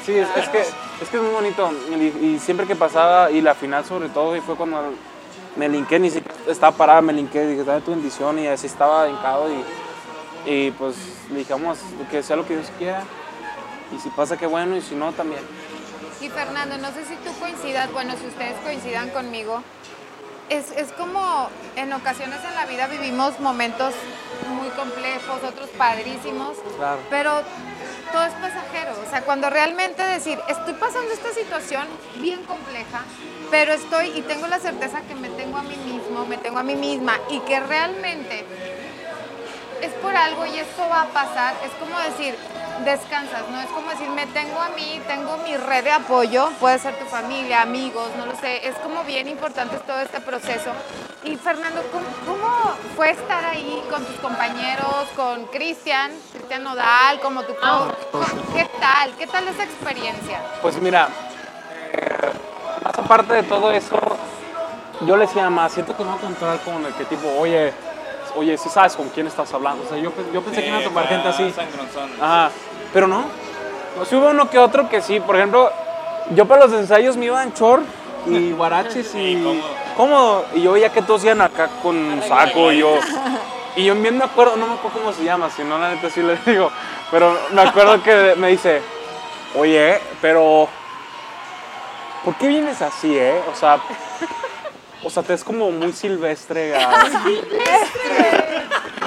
Sí, es, es que, es que es muy bonito. Y, y siempre que pasaba, y la final sobre todo, y fue cuando me linqué, ni siquiera estaba parada, me linqué, dije, dame tu bendición, y así estaba hincado. Y, y pues le dijimos que sea lo que Dios quiera. Y si pasa, qué bueno, y si no, también. Y Fernando, no sé si tú coincidas, bueno, si ustedes coincidan conmigo, es, es como en ocasiones en la vida vivimos momentos muy complejos, otros padrísimos, Claro. pero todo es pasajero. O sea, cuando realmente decir, estoy pasando esta situación bien compleja, pero estoy y tengo la certeza que me tengo a mí mismo, me tengo a mí misma y que realmente es por algo y esto va a pasar, es como decir, descansas, ¿no? Es como decir, me tengo a mí, tengo mi red de apoyo, puede ser tu familia, amigos, no lo sé, es como bien importante todo este proceso. Y Fernando, ¿cómo, cómo fue estar ahí con tus compañeros, con Cristian, Cristian Nodal, como tu coach? ¿Qué tal? ¿Qué tal esa experiencia? Pues mira, eh, más aparte de todo eso, yo le decía más, siento que no voy a encontrar con el que tipo, oye, oye, si sabes con quién estás hablando. O sea, yo, yo pensé que iba a tomar gente así. Ajá, pero no. Pues hubo uno que otro que sí, por ejemplo, yo para los ensayos me iba en short y (laughs) guaraches y Y cómodo. cómodo. Y yo veía que todos iban acá con un saco y yo. Y yo bien me acuerdo, no me acuerdo cómo se llama, si no la neta sí le (laughs) digo. Pero me acuerdo que me dice, oye, pero. ¿Por qué vienes así, eh? O sea. O sea, te es como muy silvestre. (laughs) ah.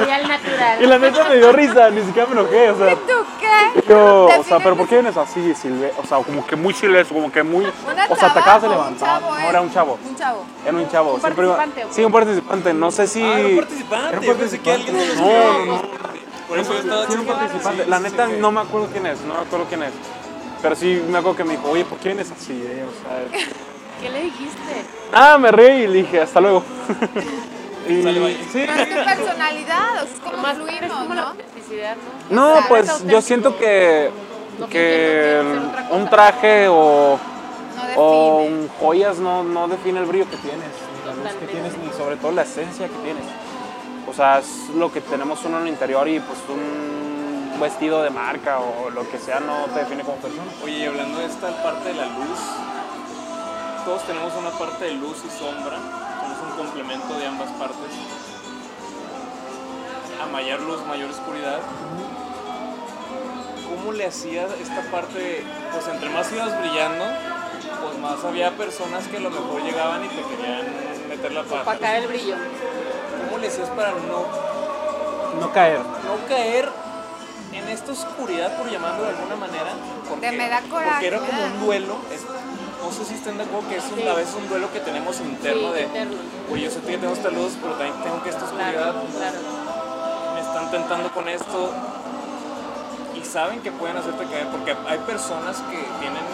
Y al natural. Y la neta me dio risa, ni siquiera me enojé, o sea. ¿Tú qué? Yo, o sea, pero ¿por qué vienes así, Silve? O sea, como que muy silvestre, como que muy. ¿Una O sea, te acabas de levantar. chavo, No, eh? era un chavo. Un chavo. Era un chavo. ¿Un participante? Sí, un participante. No sé si. Ah, era un participante. Era un Yo pensé que alguien de los No, no, no. Por eso yo estaba un participante. Sí, La neta, no me acuerdo quién es. No me acuerdo quién es. Pero sí me acuerdo que me dijo, oye, ¿por qué vienes así, eh? O sea. ¿Qué le dijiste? Ah, me reí y le dije, hasta luego. (laughs) y, bye. sí. Tu personalidad, o sea, es como Más es la ¿no? ¿no? Pues yo siento que, No que un traje o, No o joyas no, no define el brillo que tienes, ni la luz que tienes, ni sobre todo la esencia que tienes. O sea, es lo que tenemos uno en el interior y pues un vestido de marca o lo que sea no te define como persona. Oye, y hablando de esta parte de la luz, todos tenemos una parte de luz y sombra, somos un complemento de ambas partes. A mayor luz, mayor oscuridad. ¿Cómo le hacía esta parte? Pues entre más ibas brillando, pues más había personas que a lo mejor llegaban y te querían meter la pata. Opacar el brillo. ¿Cómo le hacías para no No caer. no caer en esta oscuridad, por llamarlo de alguna manera. Porque, De me da coraje, Porque era como un duelo. es- no sé si estén de acuerdo que es un- a veces un duelo que tenemos interno Sí, de, interno. oye, yo sé que tengo esta luz, pero también tengo que esta oscuridad. Claro, claro. Me están tentando con esto. Y saben que pueden hacerte caer, porque hay personas que tienen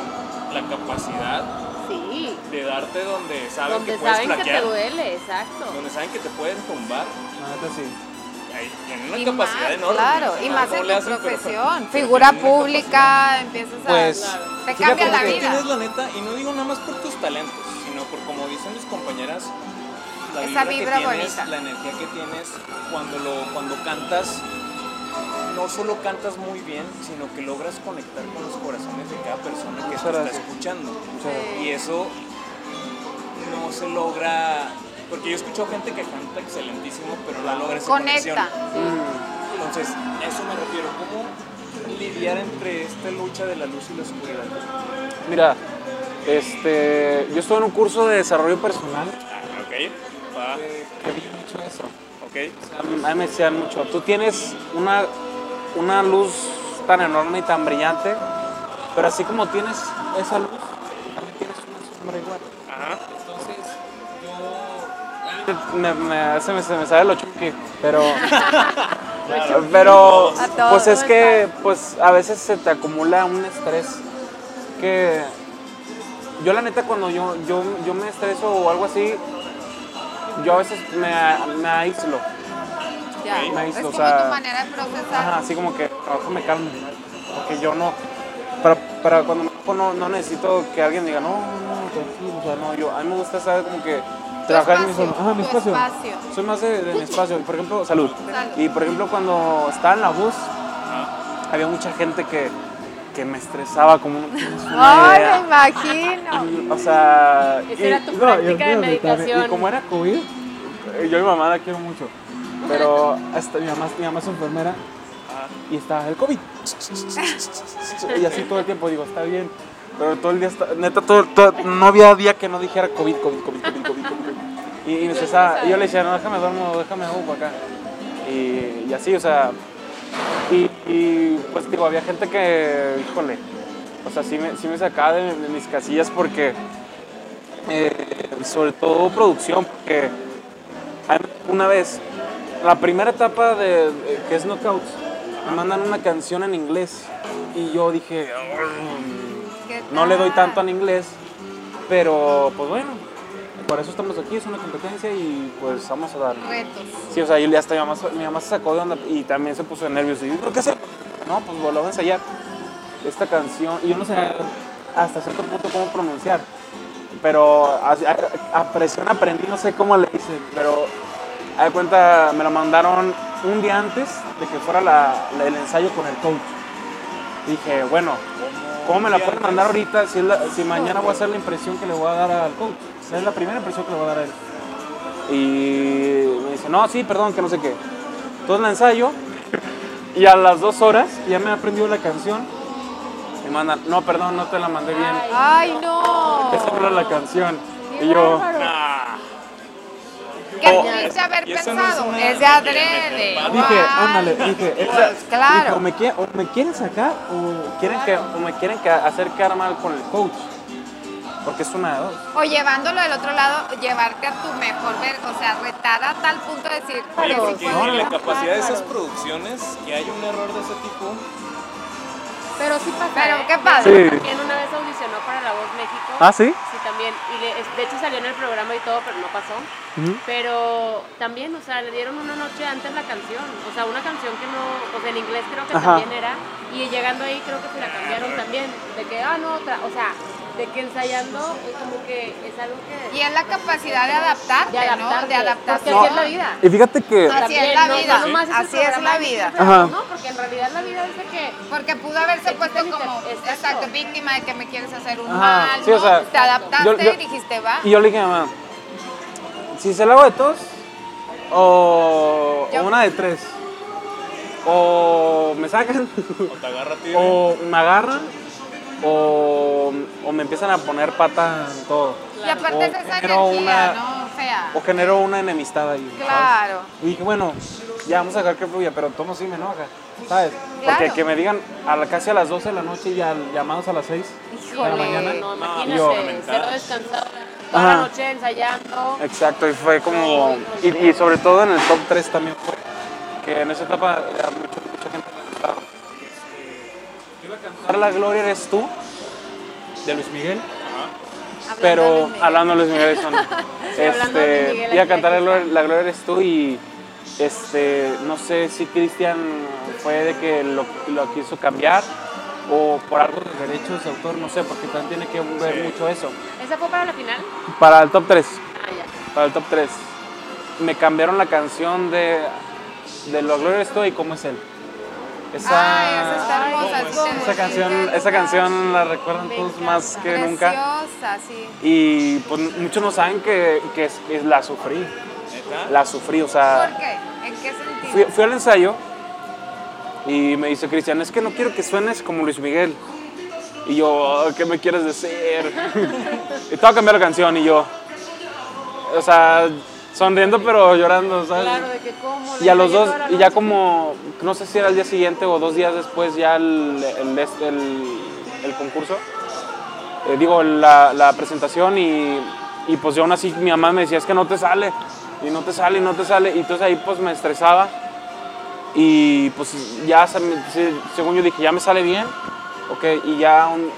la capacidad Sí. de darte donde saben Donde que puedes saben que te flaquear, duele, exacto. donde saben que te pueden tumbar. Sí. Ahí tienen una Y capacidad más, enorme. claro, y más en tu profesión. pero Figura pública, empiezas a... Pues, te fíjate cambia la vida. tienes la neta, y no digo nada más por tus talentos, sino por como dicen mis compañeras, la Esa vibra, vibra que tienes, bonita. la energía que tienes cuando lo cuando cantas. No solo cantas muy bien, sino que logras conectar con los corazones de cada persona que te está escuchando. Sí. Y eso no se logra. Porque yo escucho gente que canta excelentísimo, pero no logra esa conexión. Conecta. Entonces, a eso me refiero. ¿Cómo lidiar entre esta lucha de la luz y la oscuridad? Mira, este, yo estoy en un curso de desarrollo personal. Ah, ok, va, Que vi mucho eso. ok. A mí me decían mucho, tú tienes una, una luz tan enorme y tan brillante, pero así como tienes esa luz, Me, me- se, me, se me sale lo chunky, pero... (laughs) pero, pues es que, pues a veces se te acumula un estrés que... Yo la neta cuando yo, yo, yo me estreso o algo así, yo a veces me, me aíslo. Ya. Me Es como o sea, tu manera de procesar. Ajá, así como que trabajo me calmo. Porque yo no. Para, para cuando me no, no necesito que alguien diga, no, no, tranquilo. O sea, no, yo, a mí me gusta, ¿sabes? Como que trabajar en mi. Ajá, mi espacio. espacio. Soy más de, de mi espacio. Por ejemplo, salud. Salud. Y por ejemplo, cuando estaba en la bus, había mucha gente que, que me estresaba, como (laughs) una Ay, me imagino. (laughs) O sea. Esa y- era tu no, y práctica de espérame, meditación. Y como era COVID, eh, yo a mi mamá la quiero mucho. Pero hasta mi mamá, mi mamá es enfermera y estaba el COVID. (laughs) Y así todo el tiempo digo, está bien. Pero todo el día, está, neta, todo, no había día que no dijera COVID, COVID, COVID, COVID, COVID, COVID. Y, estresaba. Y yo le decía, no, déjame duermo, déjame hago acá. Y, y así, o sea. Y, pues digo, había gente que, híjole, o sea, sí me, sí me sacaba de, mis casillas porque, eh, sobre todo producción, porque una vez, la primera etapa de, que es Knockouts, me mandan una canción en inglés y yo dije, "Mm, ¿Qué no le doy tanto en inglés, pero pues bueno, por eso estamos aquí, es una competencia y pues vamos a dar. Retos. Sí, o sea, y hasta mi mamá, mi mamá se sacó de onda y también se puso de nervios. Y yo, ¿qué hacer? No, pues volvamos a ensayar esta canción. Y yo no sé hasta cierto punto cómo pronunciar. Pero a, a- a presión aprendí, no sé cómo le hice. Pero a de cuenta, me lo mandaron un día antes de que fuera la- la- el ensayo con el coach. Dije, bueno, ¿cómo me la pueden mandar ahorita si, es la- si mañana voy a hacer la impresión que le voy a dar al coach? O sea, es la primera impresión que le voy a dar a él. Y me dice, no, sí, perdón, que no sé qué. Entonces la ensayo y a las dos horas ya me aprendió la canción. Me mandan, no, perdón, no te la mandé bien. Ay, no. Esa era la canción. Y yo, ¿Qué Oh. pudiste haber eso no es pensado? Es de adrede. Dije, Guau. ándale, dije, Pues, claro. dije, o, me quieren, o me quieren sacar o quieren que, o me quieren que hacer quedar mal con el coach. Porque es una de dos. O llevándolo del otro lado, llevarte a tu mejor ver, o sea, retar a tal punto de decir, Oye, "Sí porque puedo". en la capacidad de esas producciones, que hay un error de ese tipo, Pero sí pasa. Pero ¿eh? qué padre. Sí. También una vez audicionó para La Voz México. ¿Ah, sí? Sí, también. Y le- de hecho salió en el programa y todo, pero no pasó. Pero también, o sea, le dieron una noche antes la canción. O sea, una canción que no, o sea, en inglés creo que Ajá. también era. Y llegando ahí creo que se la cambiaron también. De que, ah, no, otra. O sea, de que ensayando es como que es algo que... Y es la capacidad de adaptarte, de adaptarte. ¿no? De adaptarte. Así es la vida. Y fíjate que... Así es la no- vida. no Así es la vida. Ajá. No, porque en realidad la vida es de que... Porque pudo haberse puesto como, Exacto. exacto, víctima de que me quieres hacer un Ajá. mal, Sí, o ¿no? sea, Te adaptaste yo- yo- y dijiste, va. Y yo le dije a mamá, si se la hago de tos, o, Yo- o una de tres, o me sacan, o te agarra ti. o me agarran, o, o me empiezan a poner pata en todo. Y aparte O es esa genero energía, una- ¿no? Fea. O genero una enemistad ahí. ¿sabes? Claro. Y dije, bueno, ya vamos a dejar que fluya, pero tomo sí me enoja, ¿sabes? Claro. Porque que me digan a la, casi a las 12 de la noche y al- llamados a las 6 de la Híjole. mañana. No, yo- imagínate, cero descansado. Toda Ajá. la noche ensayando. Exacto, y fue como. Y, y sobre todo en el top 3 también fue. Que en esa etapa mucha, mucha gente La Gloria Eres Tú, de Luis Miguel. Pero hablando de Luis Miguel, (laughs) este, Miguel, iba a cantar la está. Gloria, La Gloria Eres Tú y. Este, no sé si Cristian fue de que lo, lo quiso cambiar o por algo de derechos de autor, no sé, porque también tiene que ver mucho eso. ¿Esa fue para la final? Para el top 3. Ah, ya. para el top 3. Me cambiaron la canción de, de Lo Gloria Estoy y cómo es él. Esa, Ay, esa está hermosa. Ay, sí, ¿cómo sí, esa sí, canción, esa canción la recuerdan todos más que nunca. Preciosa, sí. Y pues muchos no saben que, que es- que la sufrí. La sufrí, o sea, ¿Por qué? ¿En qué sentido? fui, fui al ensayo y me dice Cristian, es que no quiero que suenes como Luis Miguel. Y yo, "Oh, ¿qué me quieres decir? (laughs) y te voy a cambiar la canción y yo, o sea, sonriendo pero llorando, ¿sabes? Claro, de que cómo. Y a los dos, y ya como, no sé si era el día siguiente o dos días después ya el, el, el- el concurso, eh, digo, la, la presentación y, y pues yo aún así mi mamá me decía, es que no te sale, y no te sale, y no te sale, y entonces ahí pues me estresaba y pues ya, según yo dije, ya me sale bien, ok, y ya un-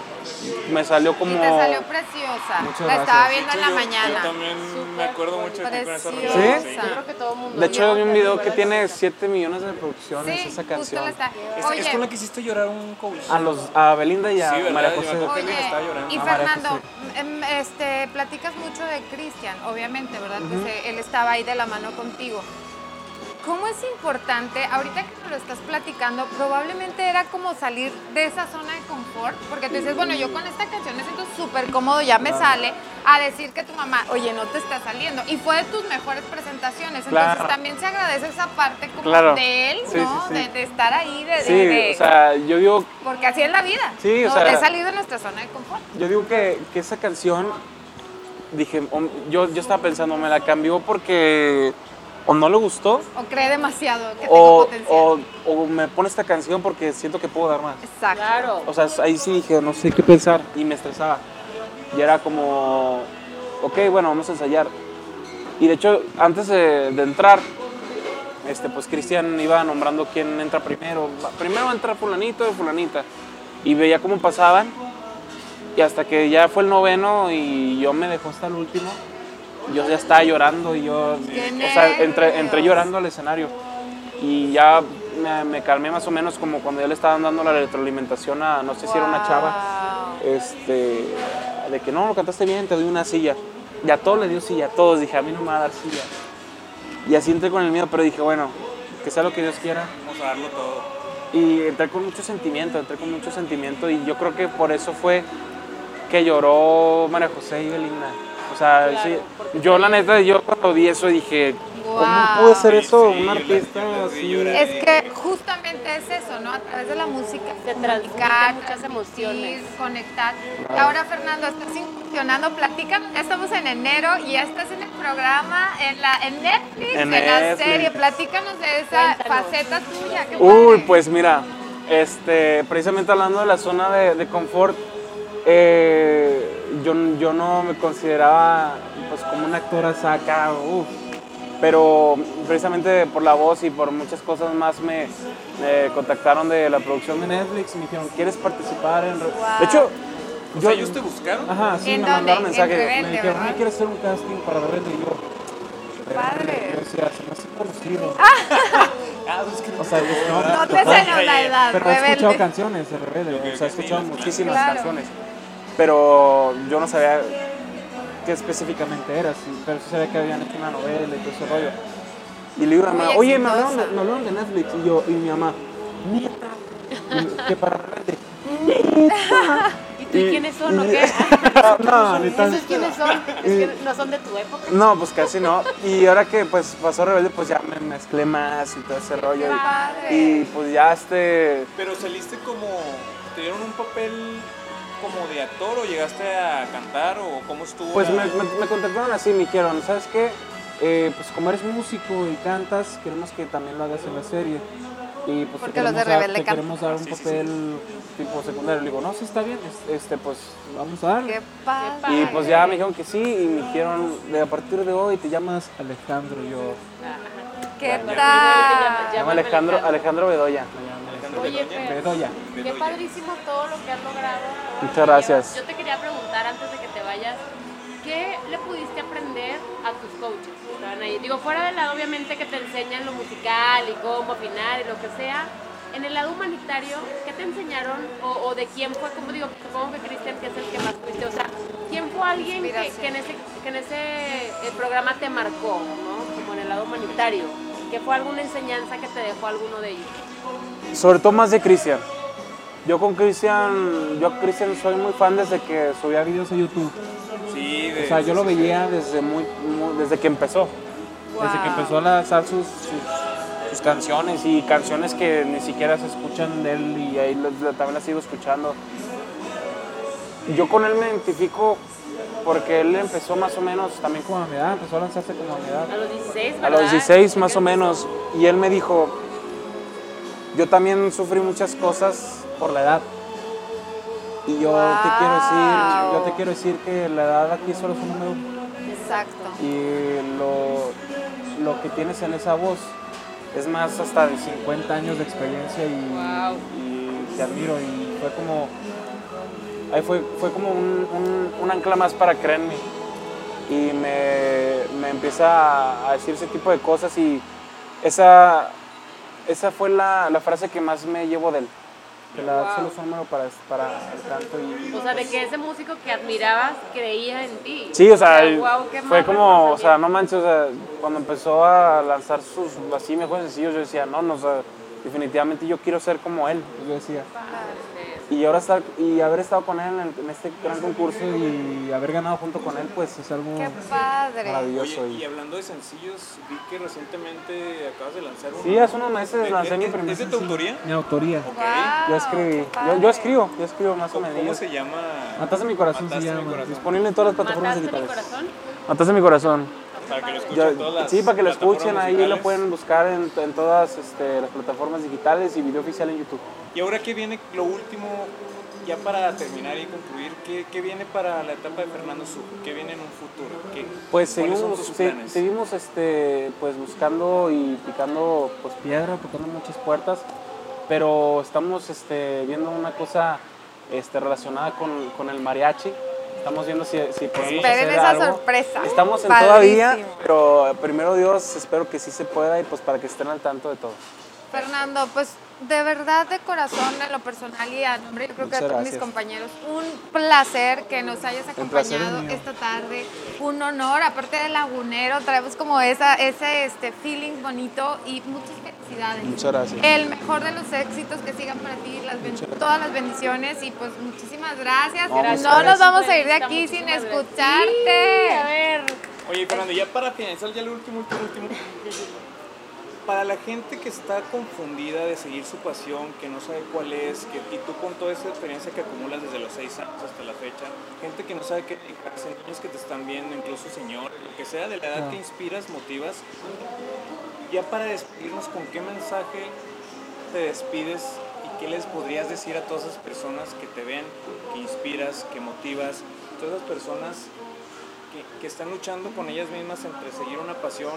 me salió como... Y te salió preciosa. Muchas la estaba gracias. viendo en Yo- la Yo mañana. también me acuerdo mucho de ti con esa relación. ¿Sí? Yo creo que todo el mundo. De hecho, hay un video que tiene así. 7 millones de reproducciones Sí, esa justo canción. la está. Es, Oye, es con la que hiciste llorar un coach. A, los, a Belinda y a Sí. María Yo José. Oye, estaba y Fernando, em, este, platicas mucho de Cristian, obviamente, ¿verdad? Que se- él estaba ahí de la mano contigo. ¿Cómo es importante, ahorita que me lo estás platicando, probablemente era como salir de esa zona de confort? Porque tú dices, bueno, yo con esta canción me siento súper cómodo, ya me sale, a decir que tu mamá, oye, no te está saliendo. Y fue de tus mejores presentaciones. Entonces Claro. también se agradece esa parte como Claro. de él, Sí, ¿no? sí, sí. De, de estar ahí, de, de- Sí, de- o sea, yo digo, porque así es la vida. Sí, o ¿no? sea- De salir de nuestra zona de confort. yo digo que, que esa canción, dije, yo, yo estaba pensando, me la cambió porque o no le gustó O cree demasiado que tengo o, potencial. o, o me pone esta canción porque siento que puedo dar más. Exacto. Claro. O sea, ahí sí dije, no sé qué pensar y me estresaba. Y era como, ok, bueno, vamos a ensayar. Y de hecho, antes de, de entrar, este, pues Cristian iba nombrando quién entra primero. Va- Primero entra fulanito y fulanita. Y veía cómo pasaban. Y hasta que ya fue el noveno y yo me dejó hasta el último, yo ya estaba llorando y yo, ¡Qué o sea, entré, nervios! entré llorando al escenario. Y ya me, me calmé más o menos como cuando ya le estaban dando la retroalimentación a, no sé si era una chava, este, de que no, lo cantaste bien, te doy una silla. Y a todos le dio silla, a todos, dije, a mí no me va a dar silla. Y así entré con el miedo, pero dije, bueno, que sea lo que Dios quiera. Vamos a darlo todo. y entré con mucho sentimiento, entré con mucho sentimiento y yo creo que por eso fue que lloró María José y Belinda. O sea, Claro, sí, yo la neta, yo cuando vi eso dije, ¿cómo puede ser eso? Sí, un artista así. Es que justamente es eso, ¿no? A través de la música Se comunicar, transmiten muchas emociones. conectar. Y ahora, Fernando, estás incursionando, platícanos, ya estamos en enero y ya estás en el programa, en, la, en Netflix, En en, la serie. Platícanos de esa Cuéntanos. faceta tuya. Uy, padre. pues mira, este, precisamente hablando de la zona de, de confort, eh, yo, yo no me consideraba pues como un actor acá, uf, pero precisamente por la voz y por muchas cosas más me, me contactaron de la producción de Netflix y me dijeron, ¿quieres participar en...? re-?" Wow. De hecho, O yo, sea, ellos te buscaron. Ajá, sí, ¿En me dónde? mandaron En mensaje. Rebelde, Me dijeron. "Oye, ¿quieres hacer un casting para Rebelde? Y yo, Padre. yo decía, se me hace conocido. (laughs) Ah, pues O sea, yo no, No te cenos la edad, Pero he escuchado canciones de Rebelde. O sea, he escuchado muchísimas. Claro. canciones, pero yo no sabía qué específicamente era, sí, pero sí sabía que habían hecho una novela y todo ese rollo. Y le digo a mi mamá, oye, me hablaron, de, me hablaron de Netflix. Y yo, y mi mamá, neta. Y, que para Rebelde. (laughs) ¿Y tú y quiénes son o y- qué? no, ni (laughs) tan- ¿Esos quiénes son? Es que no son de tu época. No, pues casi no. Y ahora que pues pasó Rebelde, pues ya me mezclé más y todo ese rollo. y- padre. Y, pues ya este. Pero saliste como. ¿Te dieron un papel como de actor o llegaste a cantar o cómo estuvo? Pues la- me, me, me contactaron así, me dijeron, ¿sabes qué? Eh, pues como eres músico y cantas, queremos que también lo hagas en la serie. Y pues te Porque los de queremos dar- Rebelde te cantan. queremos dar un Sí, sí, sí. papel tipo secundario. Le digo, no, sí está bien, es- este, pues vamos a darle. Qué padre. Y pues ya me dijeron que sí y me dijeron, de a partir de hoy te llamas Alejandro, y yo. ¿Qué tal? Me llamo Alejandro. Alejandro Bedoya. Oye, Fer, Bedoya. qué padrísimo todo lo que has logrado. Muchas gracias. Yo te quería preguntar antes de que te vayas, ¿qué le pudiste aprender a tus coaches que estaban ahí? Digo, fuera del lado obviamente que te enseñan lo musical y cómo afinar y lo que sea, en el lado humanitario, ¿qué te enseñaron o, o de quién fue? Como digo, supongo que Cristian, que es el que más fuiste, o sea, ¿quién fue alguien que, en ese, que en ese eh, programa te marcó, ¿no? Como en el lado humanitario. ¿Qué fue alguna enseñanza que te dejó alguno de ellos? Sobre todo más de Cristian. Yo con Cristian, yo a Cristian soy muy fan desde que subía videos a YouTube. Sí, de, O sea, yo lo veía Desde, muy, muy- desde que empezó. Desde que empezó a lanzar sus, sus, sus canciones y canciones que ni siquiera se escuchan de él y ahí también las sigo escuchando. Yo con él me identifico porque él empezó más o menos también Como a mi edad, empezó a lanzarse como a mi edad. A los 16, a los 16 Creo más o menos y él me dijo, yo también sufrí muchas cosas Por la edad. Y yo te quiero decir, yo te quiero decir que la edad aquí solo es un número. Exacto. Y lo, lo que tienes en esa voz es más hasta de 50 años de experiencia y, Wow. y te admiro. Y fue como, Ahí fue, fue como un, un- un ancla más para creer en mí. Y me, me empieza a, a decir ese tipo de cosas y esa, esa fue la, la frase que más me llevo de él. Que la Wow. solo número para, para el canto. Y, O sea, de que ese músico que admirabas creía en ti. Sí, o sea, qué fue como, o sea, no manches, o sea, cuando empezó a lanzar sus así mejores sencillos, yo decía, no, no, o sea, definitivamente yo quiero ser como él. yo decía, Y ahora estar, y haber estado con él en, el- en este gran concurso y haber ganado junto con él, pues es algo Qué padre. maravilloso. Oye, y- hablando de sencillos, vi que recientemente acabas de lanzar uno. Sí, hace unos meses ¿Es- lancé mi primer ¿Es de tu autoría? mi autoría. Wow, Yo escribí, yo, escribo, yo escribo más o ¿Cómo, cómo menos. se llama? Mataste mi corazón se Mataste mi llama. corazón. Disponible en todas las plataformas ¿Mataste mi corazón? Mataste mi corazón. Para que lo escuchen Ya- todas las sí, para que lo escuchen, plataformas ahí lo pueden buscar en, en todas este, las plataformas digitales y video oficial en YouTube. Y ahora que viene lo último, ya para terminar y concluir, ¿qué, qué viene para la etapa de Fernando Sur? ¿Qué viene en un futuro? ¿Qué, Pues ¿Cuáles son seguimos, se- seguimos este, pues buscando y picando pues, piedra, tocando muchas puertas, pero estamos este, viendo una cosa este, relacionada con, con el mariachi. Estamos viendo si, si podemos Esperen hacer esa algo. sorpresa. Estamos en Padrísimo. todavía, pero primero Dios, espero que sí se pueda y pues para que estén al tanto de todo. Fernando, pues de verdad de corazón, en lo personal y a nombre yo creo que de Muchas todos mis compañeros, un placer que nos hayas acompañado esta tarde, un honor, aparte de lagunero, traemos como esa, ese este feeling bonito y muchas felicidades. Muchas gracias. El mejor de los éxitos que sigan para ti, las todas las bendiciones y pues muchísimas gracias. No, No, nos vamos a ir de aquí sin escucharte. Sí, a ver. Oye, Fernando, ya para finalizar, ya lo último, último, último. Para la gente que está confundida de seguir su pasión, que no sabe cuál es, que, y tú con toda esa experiencia que acumulas desde los seis años hasta la fecha, gente que no sabe qué niños que te están viendo, incluso señor, lo que sea de la edad que inspiras, motivas, ya para despedirnos, ¿con qué mensaje te despides y qué les podrías decir a todas esas personas que te ven, que inspiras, que motivas, todas esas personas que, que están luchando con ellas mismas entre seguir una pasión,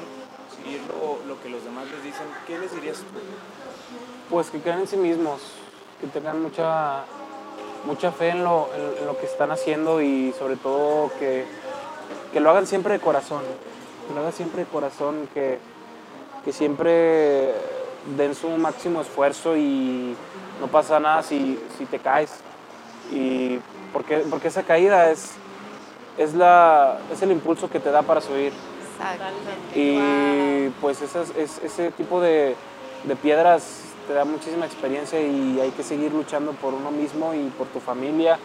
seguir lo, lo que los demás les dicen, ¿qué les dirías tú? Pues que crean en sí mismos, que tengan mucha, mucha fe en lo, en- lo que están haciendo y sobre todo que, que lo hagan siempre de corazón, que lo hagan siempre de corazón, que, que siempre den su máximo esfuerzo y no pasa nada si, si te caes. Y porque, porque esa caída es, es, la, es el impulso que te da para subir. Exacto. Y pues esas, es- ese tipo de, de piedras te da muchísima experiencia y hay que seguir luchando por uno mismo y por tu familia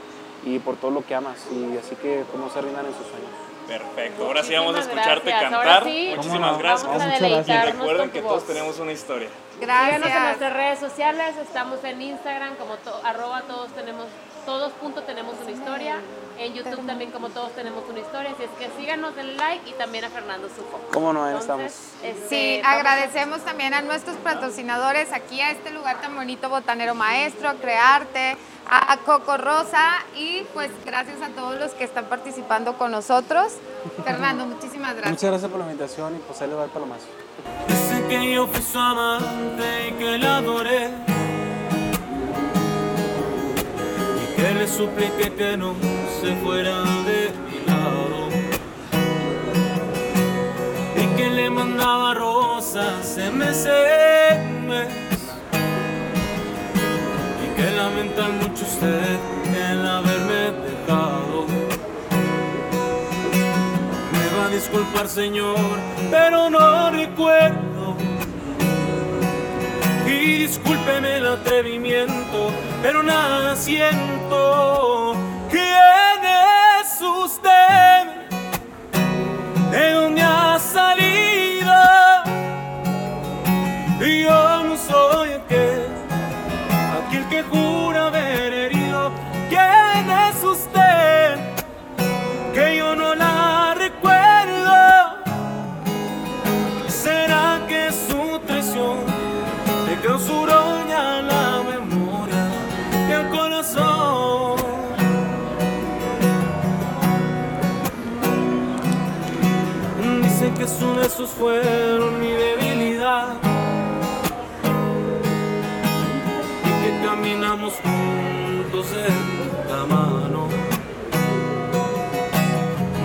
y por todo lo que amas. Y así que no se rindan en sus sueños. Perfecto, ahora sí vamos a escucharte gracias. cantar. Sí, Muchísimas gracias. Muchas gracias. Recuerden que todos tenemos una historia. Síganos en Gracias. nuestras redes sociales, estamos en Instagram como to- arroba todos tenemos, todos punto tenemos una historia, en YouTube también como todos tenemos una historia, así es que síganos, denle like y también a Fernando Sufo. ¿Cómo no? Ahí Entonces, estamos. este, Sí, vamos a- agradecemos también a nuestros patrocinadores aquí a este lugar tan bonito, Botanero Maestro, Crearte, a, Coco Rosa y pues gracias a todos los que están participando con nosotros. Fernando, muchísimas gracias. Muchas gracias por la invitación y pues ahí le va el palomazo. Dice que yo fui su amante y que la adoré Y que le supliqué que no se fuera de mi lado Y que le mandaba rosas en que lamenta mucho usted el haberme dejado me va a disculpar, señor, pero no recuerdo. Y discúlpeme el atrevimiento, pero nada siento. ¿Quién es usted? ¿De dónde ha salido? Y yo no soy que jura haber herido. ¿Quién es usted? que yo no la recuerdo. ¿Será que su traición te clausuró ya la memoria y el corazón? Dicen que sus besos fueron la mano.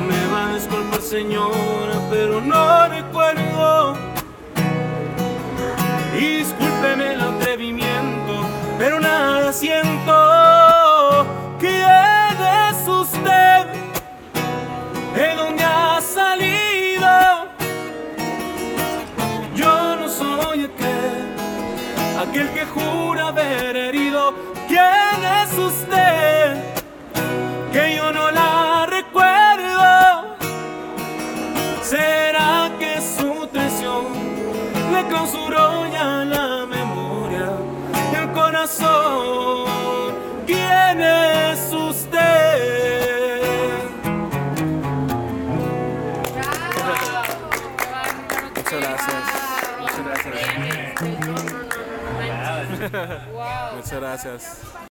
Me va a disculpar señora, pero no recuerdo. Discúlpeme el atrevimiento, pero nada siento. (laughs) Muchas gracias.